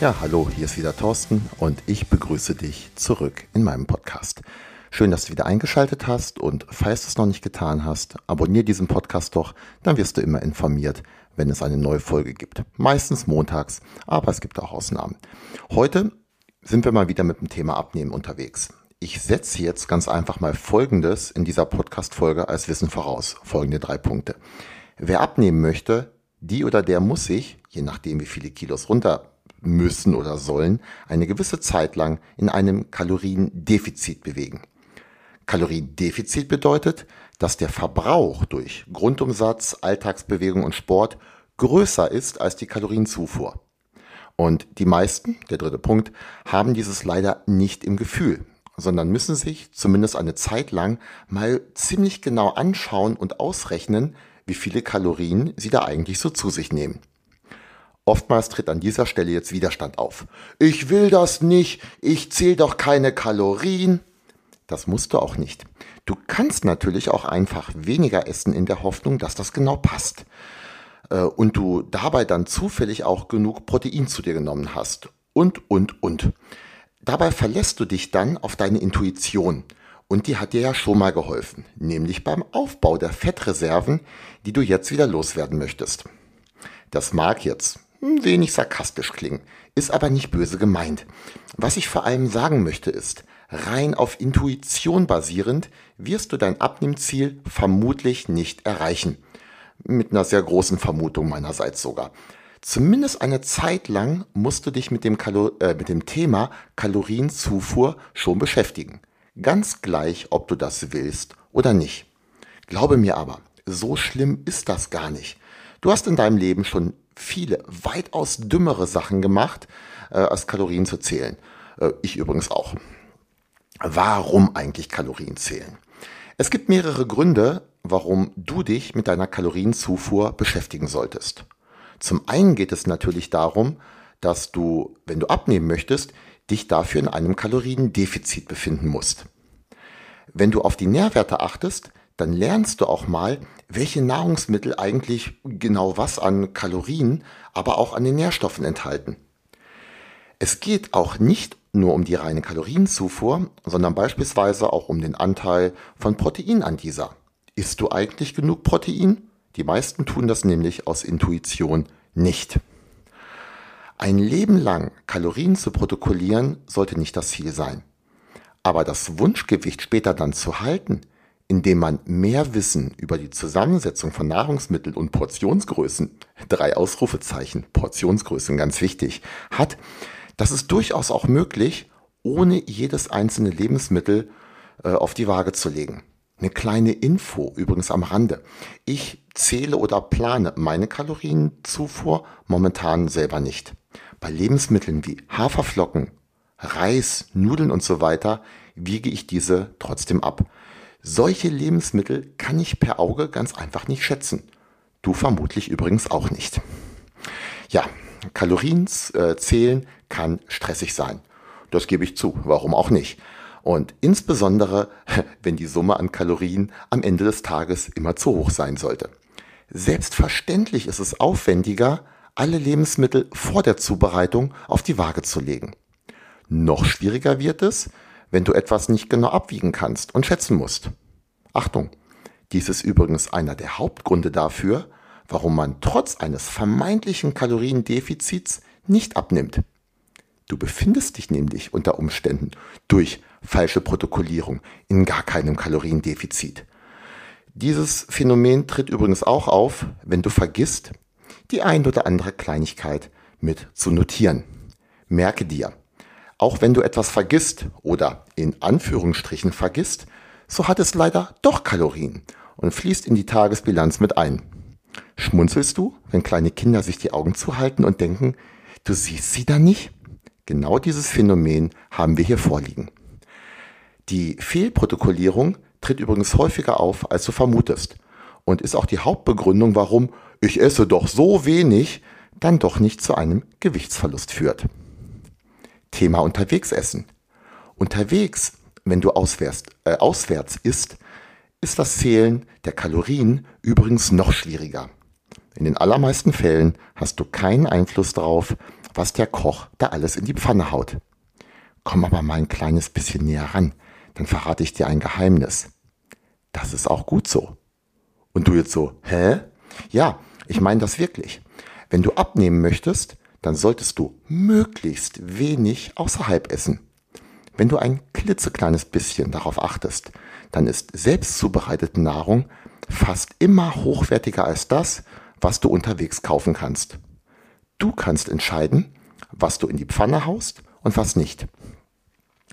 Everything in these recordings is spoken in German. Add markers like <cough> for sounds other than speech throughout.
Ja, hallo, hier ist wieder Thorsten und ich begrüße dich zurück in meinem Podcast. Schön, dass du wieder eingeschaltet hast und falls du es noch nicht getan hast, abonniere diesen Podcast doch, dann wirst du immer informiert, wenn es eine neue Folge gibt. Meistens montags, aber es gibt auch Ausnahmen. Heute sind wir mal wieder mit dem Thema Abnehmen unterwegs. Ich setze jetzt ganz einfach mal Folgendes in dieser Podcast-Folge als Wissen voraus. Folgende drei Punkte. Wer abnehmen möchte, die oder der muss sich, je nachdem wie viele Kilos runter müssen oder sollen, eine gewisse Zeit lang in einem Kaloriendefizit bewegen. Kaloriendefizit bedeutet, dass der Verbrauch durch Grundumsatz, Alltagsbewegung und Sport größer ist als die Kalorienzufuhr. Und die meisten, der dritte Punkt, haben dieses leider nicht im Gefühl, sondern müssen sich zumindest eine Zeit lang mal ziemlich genau anschauen und ausrechnen, wie viele Kalorien sie da eigentlich so zu sich nehmen. Oftmals tritt an dieser Stelle jetzt Widerstand auf. Ich will das nicht, ich zähle doch keine Kalorien. Das musst du auch nicht. Du kannst natürlich auch einfach weniger essen in der Hoffnung, dass das genau passt. Äh, und du dabei dann zufällig auch genug Protein zu dir genommen hast. Und, und, und. Dabei verlässt du dich dann auf deine Intuition. Und die hat dir ja schon mal geholfen, nämlich beim Aufbau der Fettreserven, die du jetzt wieder loswerden möchtest. Das mag jetzt ein wenig sarkastisch klingen, ist aber nicht böse gemeint. Was ich vor allem sagen möchte ist, rein auf Intuition basierend wirst du dein Abnehmziel vermutlich nicht erreichen. Mit einer sehr großen Vermutung meinerseits sogar. Zumindest eine Zeit lang musst du dich mit dem, Kalo äh, mit dem Thema Kalorienzufuhr schon beschäftigen. Ganz gleich, ob du das willst oder nicht. Glaube mir aber, so schlimm ist das gar nicht. Du hast in deinem Leben schon viele, weitaus dümmere Sachen gemacht, äh, als Kalorien zu zählen. Äh, ich übrigens auch. Warum eigentlich Kalorien zählen? Es gibt mehrere Gründe, warum du dich mit deiner Kalorienzufuhr beschäftigen solltest. Zum einen geht es natürlich darum, dass du, wenn du abnehmen möchtest, dich dafür in einem Kaloriendefizit befinden musst. Wenn du auf die Nährwerte achtest, dann lernst du auch mal, welche Nahrungsmittel eigentlich genau was an Kalorien, aber auch an den Nährstoffen enthalten. Es geht auch nicht nur um die reine Kalorienzufuhr, sondern beispielsweise auch um den Anteil von Protein an dieser. Isst du eigentlich genug Protein? Die meisten tun das nämlich aus Intuition nicht. Ein Leben lang Kalorien zu protokollieren sollte nicht das Ziel sein. Aber das Wunschgewicht später dann zu halten, indem man mehr Wissen über die Zusammensetzung von Nahrungsmitteln und Portionsgrößen, drei Ausrufezeichen, Portionsgrößen ganz wichtig, hat, das ist durchaus auch möglich, ohne jedes einzelne Lebensmittel äh, auf die Waage zu legen. Eine kleine Info übrigens am Rande. Ich zähle oder plane meine Kalorienzufuhr momentan selber nicht. Bei Lebensmitteln wie Haferflocken, Reis, Nudeln und so weiter wiege ich diese trotzdem ab. Solche Lebensmittel kann ich per Auge ganz einfach nicht schätzen. Du vermutlich übrigens auch nicht. Ja, Kalorien äh, zählen kann stressig sein. Das gebe ich zu, warum auch nicht. Und insbesondere, <laughs> wenn die Summe an Kalorien am Ende des Tages immer zu hoch sein sollte. Selbstverständlich ist es aufwendiger, alle Lebensmittel vor der Zubereitung auf die Waage zu legen. Noch schwieriger wird es, wenn du etwas nicht genau abwiegen kannst und schätzen musst. Achtung, dies ist übrigens einer der Hauptgründe dafür, warum man trotz eines vermeintlichen Kaloriendefizits nicht abnimmt. Du befindest dich nämlich unter Umständen durch falsche Protokollierung in gar keinem Kaloriendefizit. Dieses Phänomen tritt übrigens auch auf, wenn du vergisst, die ein oder andere Kleinigkeit mit zu notieren. Merke dir, auch wenn du etwas vergisst oder in Anführungsstrichen vergisst, so hat es leider doch Kalorien und fließt in die Tagesbilanz mit ein. Schmunzelst du, wenn kleine Kinder sich die Augen zuhalten und denken, Du siehst sie da nicht? Genau dieses Phänomen haben wir hier vorliegen. Die Fehlprotokollierung tritt übrigens häufiger auf, als du vermutest und ist auch die Hauptbegründung, warum ich esse doch so wenig, dann doch nicht zu einem Gewichtsverlust führt. Thema unterwegs essen. Unterwegs, wenn du auswärts, äh, auswärts isst, ist das Zählen der Kalorien übrigens noch schwieriger. In den allermeisten Fällen hast du keinen Einfluss darauf, was der Koch da alles in die Pfanne haut. Komm aber mal ein kleines bisschen näher ran, dann verrate ich dir ein Geheimnis. Das ist auch gut so. Und du jetzt so, hä? Ja, ich meine das wirklich. Wenn du abnehmen möchtest, dann solltest du möglichst wenig außerhalb essen. Wenn du ein klitzekleines bisschen darauf achtest, dann ist selbst zubereitete Nahrung fast immer hochwertiger als das, was du unterwegs kaufen kannst. Du kannst entscheiden, was du in die Pfanne haust und was nicht.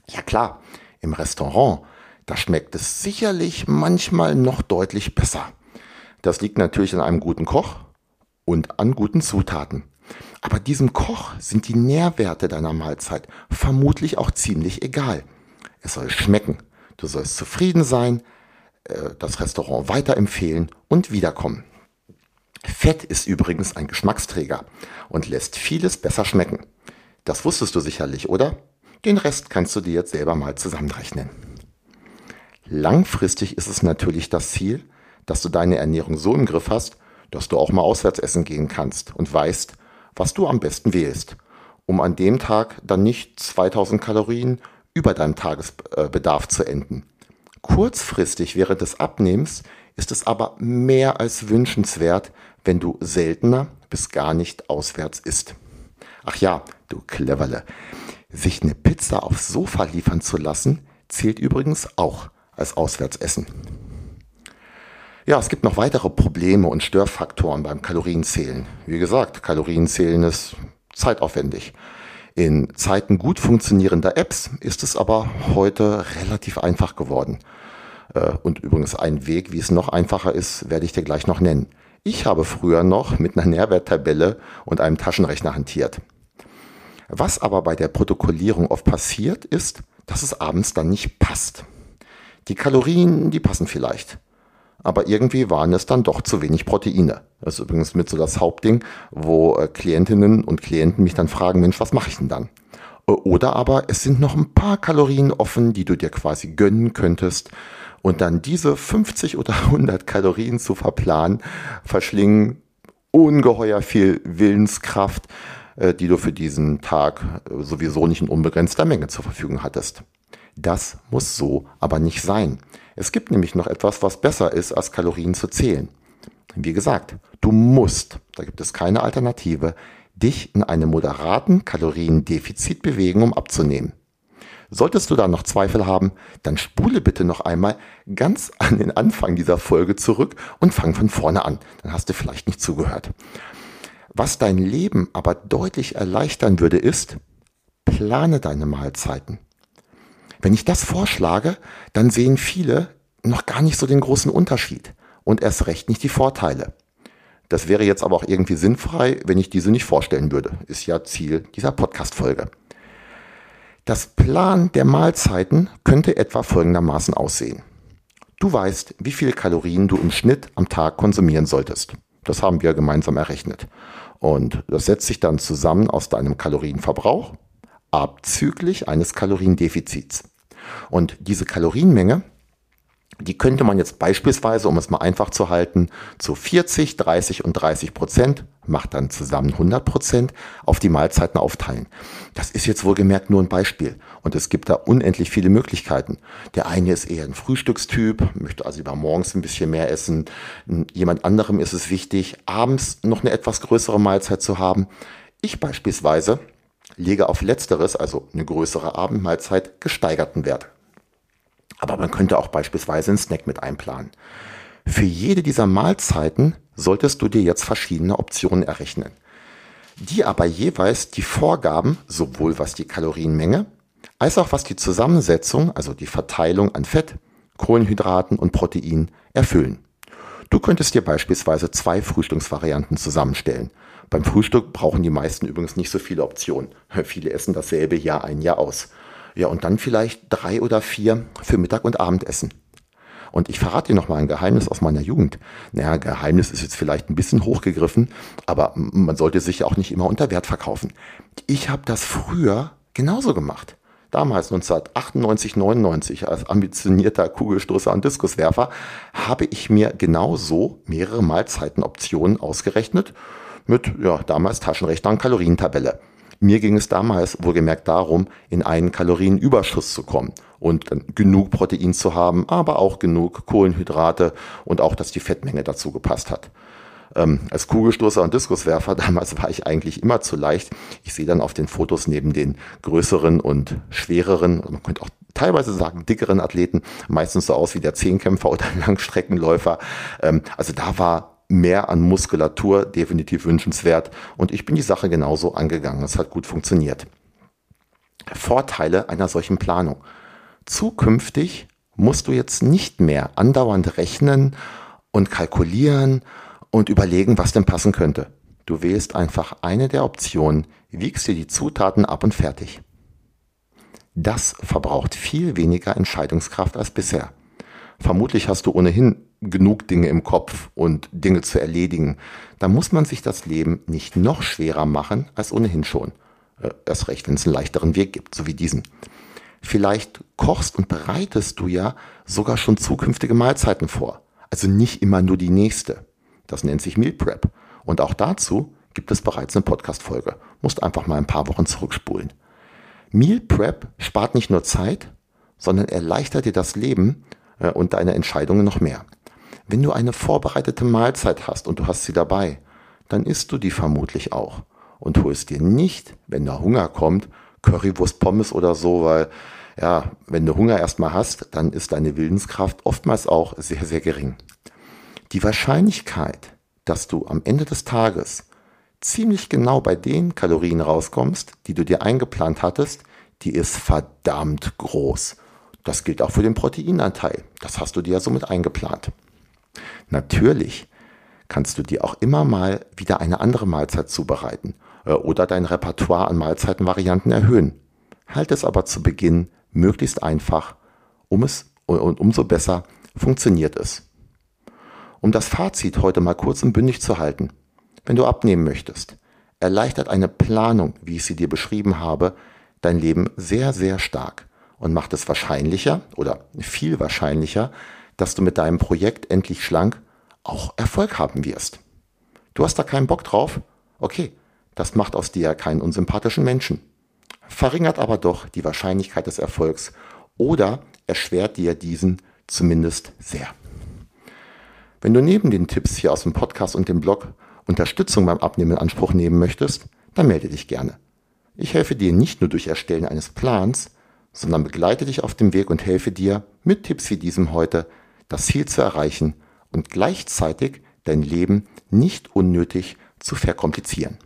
Ja klar, im Restaurant, da schmeckt es sicherlich manchmal noch deutlich besser. Das liegt natürlich an einem guten Koch und an guten Zutaten. Aber diesem Koch sind die Nährwerte deiner Mahlzeit vermutlich auch ziemlich egal. Es soll schmecken. Du sollst zufrieden sein, äh, das Restaurant weiterempfehlen und wiederkommen. Fett ist übrigens ein Geschmacksträger und lässt vieles besser schmecken. Das wusstest du sicherlich, oder? Den Rest kannst du dir jetzt selber mal zusammenrechnen. Langfristig ist es natürlich das Ziel, dass du deine Ernährung so im Griff hast, dass du auch mal auswärts essen gehen kannst und weißt, was du am besten wählst, um an dem Tag dann nicht 2000 Kalorien über deinem Tagesbedarf zu enden. Kurzfristig während des Abnehmens ist es aber mehr als wünschenswert, wenn du seltener bis gar nicht auswärts isst. Ach ja, du Cleverle. Sich eine Pizza aufs Sofa liefern zu lassen, zählt übrigens auch als Auswärtsessen. Ja, es gibt noch weitere Probleme und Störfaktoren beim Kalorienzählen. Wie gesagt, Kalorienzählen ist zeitaufwendig. In Zeiten gut funktionierender Apps ist es aber heute relativ einfach geworden. Äh, und übrigens ein Weg, wie es noch einfacher ist, werde ich dir gleich noch nennen. Ich habe früher noch mit einer Nährwerttabelle und einem Taschenrechner hantiert. Was aber bei der Protokollierung oft passiert, ist, dass es abends dann nicht passt. Die Kalorien, die passen vielleicht aber irgendwie waren es dann doch zu wenig Proteine. Das ist übrigens mit so das Hauptding, wo äh, Klientinnen und Klienten mich dann fragen, Mensch, was mache ich denn dann? Äh, oder aber es sind noch ein paar Kalorien offen, die du dir quasi gönnen könntest. Und dann diese 50 oder 100 Kalorien zu verplanen, verschlingen ungeheuer viel Willenskraft, äh, die du für diesen Tag sowieso nicht in unbegrenzter Menge zur Verfügung hattest. Das muss so aber nicht sein. Es gibt nämlich noch etwas, was besser ist, als Kalorien zu zählen. Wie gesagt, du musst, da gibt es keine Alternative, dich in einem moderaten Kaloriendefizit bewegen, um abzunehmen. Solltest du da noch Zweifel haben, dann spule bitte noch einmal ganz an den Anfang dieser Folge zurück und fang von vorne an. Dann hast du vielleicht nicht zugehört. Was dein Leben aber deutlich erleichtern würde, ist, plane deine Mahlzeiten. Wenn ich das vorschlage, dann sehen viele noch gar nicht so den großen Unterschied und erst recht nicht die Vorteile. Das wäre jetzt aber auch irgendwie sinnfrei, wenn ich diese nicht vorstellen würde. Ist ja Ziel dieser Podcast-Folge. Das Plan der Mahlzeiten könnte etwa folgendermaßen aussehen. Du weißt, wie viele Kalorien du im Schnitt am Tag konsumieren solltest. Das haben wir gemeinsam errechnet. Und das setzt sich dann zusammen aus deinem Kalorienverbrauch abzüglich eines Kaloriendefizits. Und diese Kalorienmenge, die könnte man jetzt beispielsweise, um es mal einfach zu halten, zu 40, 30 und 30 Prozent, macht dann zusammen 100 Prozent, auf die Mahlzeiten aufteilen. Das ist jetzt wohlgemerkt nur ein Beispiel. Und es gibt da unendlich viele Möglichkeiten. Der eine ist eher ein Frühstückstyp, möchte also lieber morgens ein bisschen mehr essen. Jemand anderem ist es wichtig, abends noch eine etwas größere Mahlzeit zu haben. Ich beispielsweise lege auf letzteres, also eine größere Abendmahlzeit, gesteigerten Wert. Aber man könnte auch beispielsweise einen Snack mit einplanen. Für jede dieser Mahlzeiten solltest du dir jetzt verschiedene Optionen errechnen, die aber jeweils die Vorgaben, sowohl was die Kalorienmenge, als auch was die Zusammensetzung, also die Verteilung an Fett, Kohlenhydraten und Protein erfüllen. Du könntest dir beispielsweise zwei Frühstücksvarianten zusammenstellen. Beim Frühstück brauchen die meisten übrigens nicht so viele Optionen. <laughs> Viele essen dasselbe Jahr ein Jahr aus. Ja, und dann vielleicht drei oder vier für Mittag und Abendessen. Und ich verrate dir noch mal ein Geheimnis aus meiner Jugend. Naja, Geheimnis ist jetzt vielleicht ein bisschen hochgegriffen, aber man sollte sich ja auch nicht immer unter Wert verkaufen. Ich habe das früher genauso gemacht. Damals 1998, 99 als ambitionierter Kugelstoßer und Diskuswerfer habe ich mir genauso mehrere Mahlzeitenoptionen ausgerechnet mit ja, damals Taschenrechner und Kalorientabelle. Mir ging es damals wohlgemerkt darum, in einen Kalorienüberschuss zu kommen und genug Protein zu haben, aber auch genug Kohlenhydrate und auch, dass die Fettmenge dazu gepasst hat. Ähm, als Kugelstoßer und Diskuswerfer <laughs> damals war ich eigentlich immer zu leicht. Ich sehe dann auf den Fotos neben den größeren und schwereren, man könnte auch teilweise sagen dickeren Athleten, meistens so aus wie der Zehnkämpfer <laughs> oder Langstreckenläufer. Ähm, also da war mehr an Muskulatur definitiv wünschenswert und ich bin die Sache genauso angegangen. Es hat gut funktioniert. Vorteile einer solchen Planung. Zukünftig musst du jetzt nicht mehr andauernd rechnen und kalkulieren und überlegen, was denn passen könnte. Du wählst einfach eine der Optionen, wiegst dir die Zutaten ab und fertig. Das verbraucht viel weniger Entscheidungskraft als bisher. Vermutlich hast du ohnehin genug Dinge im Kopf und Dinge zu erledigen. Da muss man sich das Leben nicht noch schwerer machen als ohnehin schon. Äh, erst recht, wenn es einen leichteren Weg gibt, so wie diesen. Vielleicht kochst und bereitest du ja sogar schon zukünftige Mahlzeiten vor. Also nicht immer nur die nächste. Das nennt sich Meal Prep. Und auch dazu gibt es bereits eine Podcast-Folge. Musst einfach mal ein paar Wochen zurückspulen. Meal Prep spart nicht nur Zeit, sondern erleichtert dir das Leben äh, und deine Entscheidungen noch mehr. Wenn du eine vorbereitete Mahlzeit hast und du hast sie dabei, dann isst du die vermutlich auch und holst dir nicht, wenn der Hunger kommt, Currywurst, Pommes oder so, weil ja, wenn du Hunger erstmal hast, dann ist deine Willenskraft oftmals auch sehr, sehr gering. Die Wahrscheinlichkeit, dass du am Ende des Tages ziemlich genau bei den Kalorien rauskommst, die du dir eingeplant hattest, die ist verdammt groß. Das gilt auch für den Proteinanteil. Das hast du dir ja somit eingeplant. Natürlich kannst du dir auch immer mal wieder eine andere Mahlzeit zubereiten äh, oder dein Repertoire an Mahlzeitenvarianten erhöhen. Halt es aber zu Beginn möglichst einfach, um es und umso besser funktioniert es. Um das Fazit heute mal kurz und bündig zu halten. Wenn du abnehmen möchtest, erleichtert eine Planung, wie ich sie dir beschrieben habe, dein Leben sehr, sehr stark und macht es wahrscheinlicher oder viel wahrscheinlicher, dass du mit deinem Projekt endlich schlank auch Erfolg haben wirst. Du hast da keinen Bock drauf? Okay, das macht aus dir keinen unsympathischen Menschen. Verringert aber doch die Wahrscheinlichkeit des Erfolgs oder erschwert dir diesen zumindest sehr. Wenn du neben den Tipps hier aus dem Podcast und dem Blog Unterstützung beim Abnehmen in Anspruch nehmen möchtest, dann melde dich gerne. Ich helfe dir nicht nur durch Erstellen eines Plans, sondern begleite dich auf dem Weg und helfe dir mit Tipps wie diesem heute das Ziel zu erreichen und gleichzeitig dein Leben nicht unnötig zu verkomplizieren.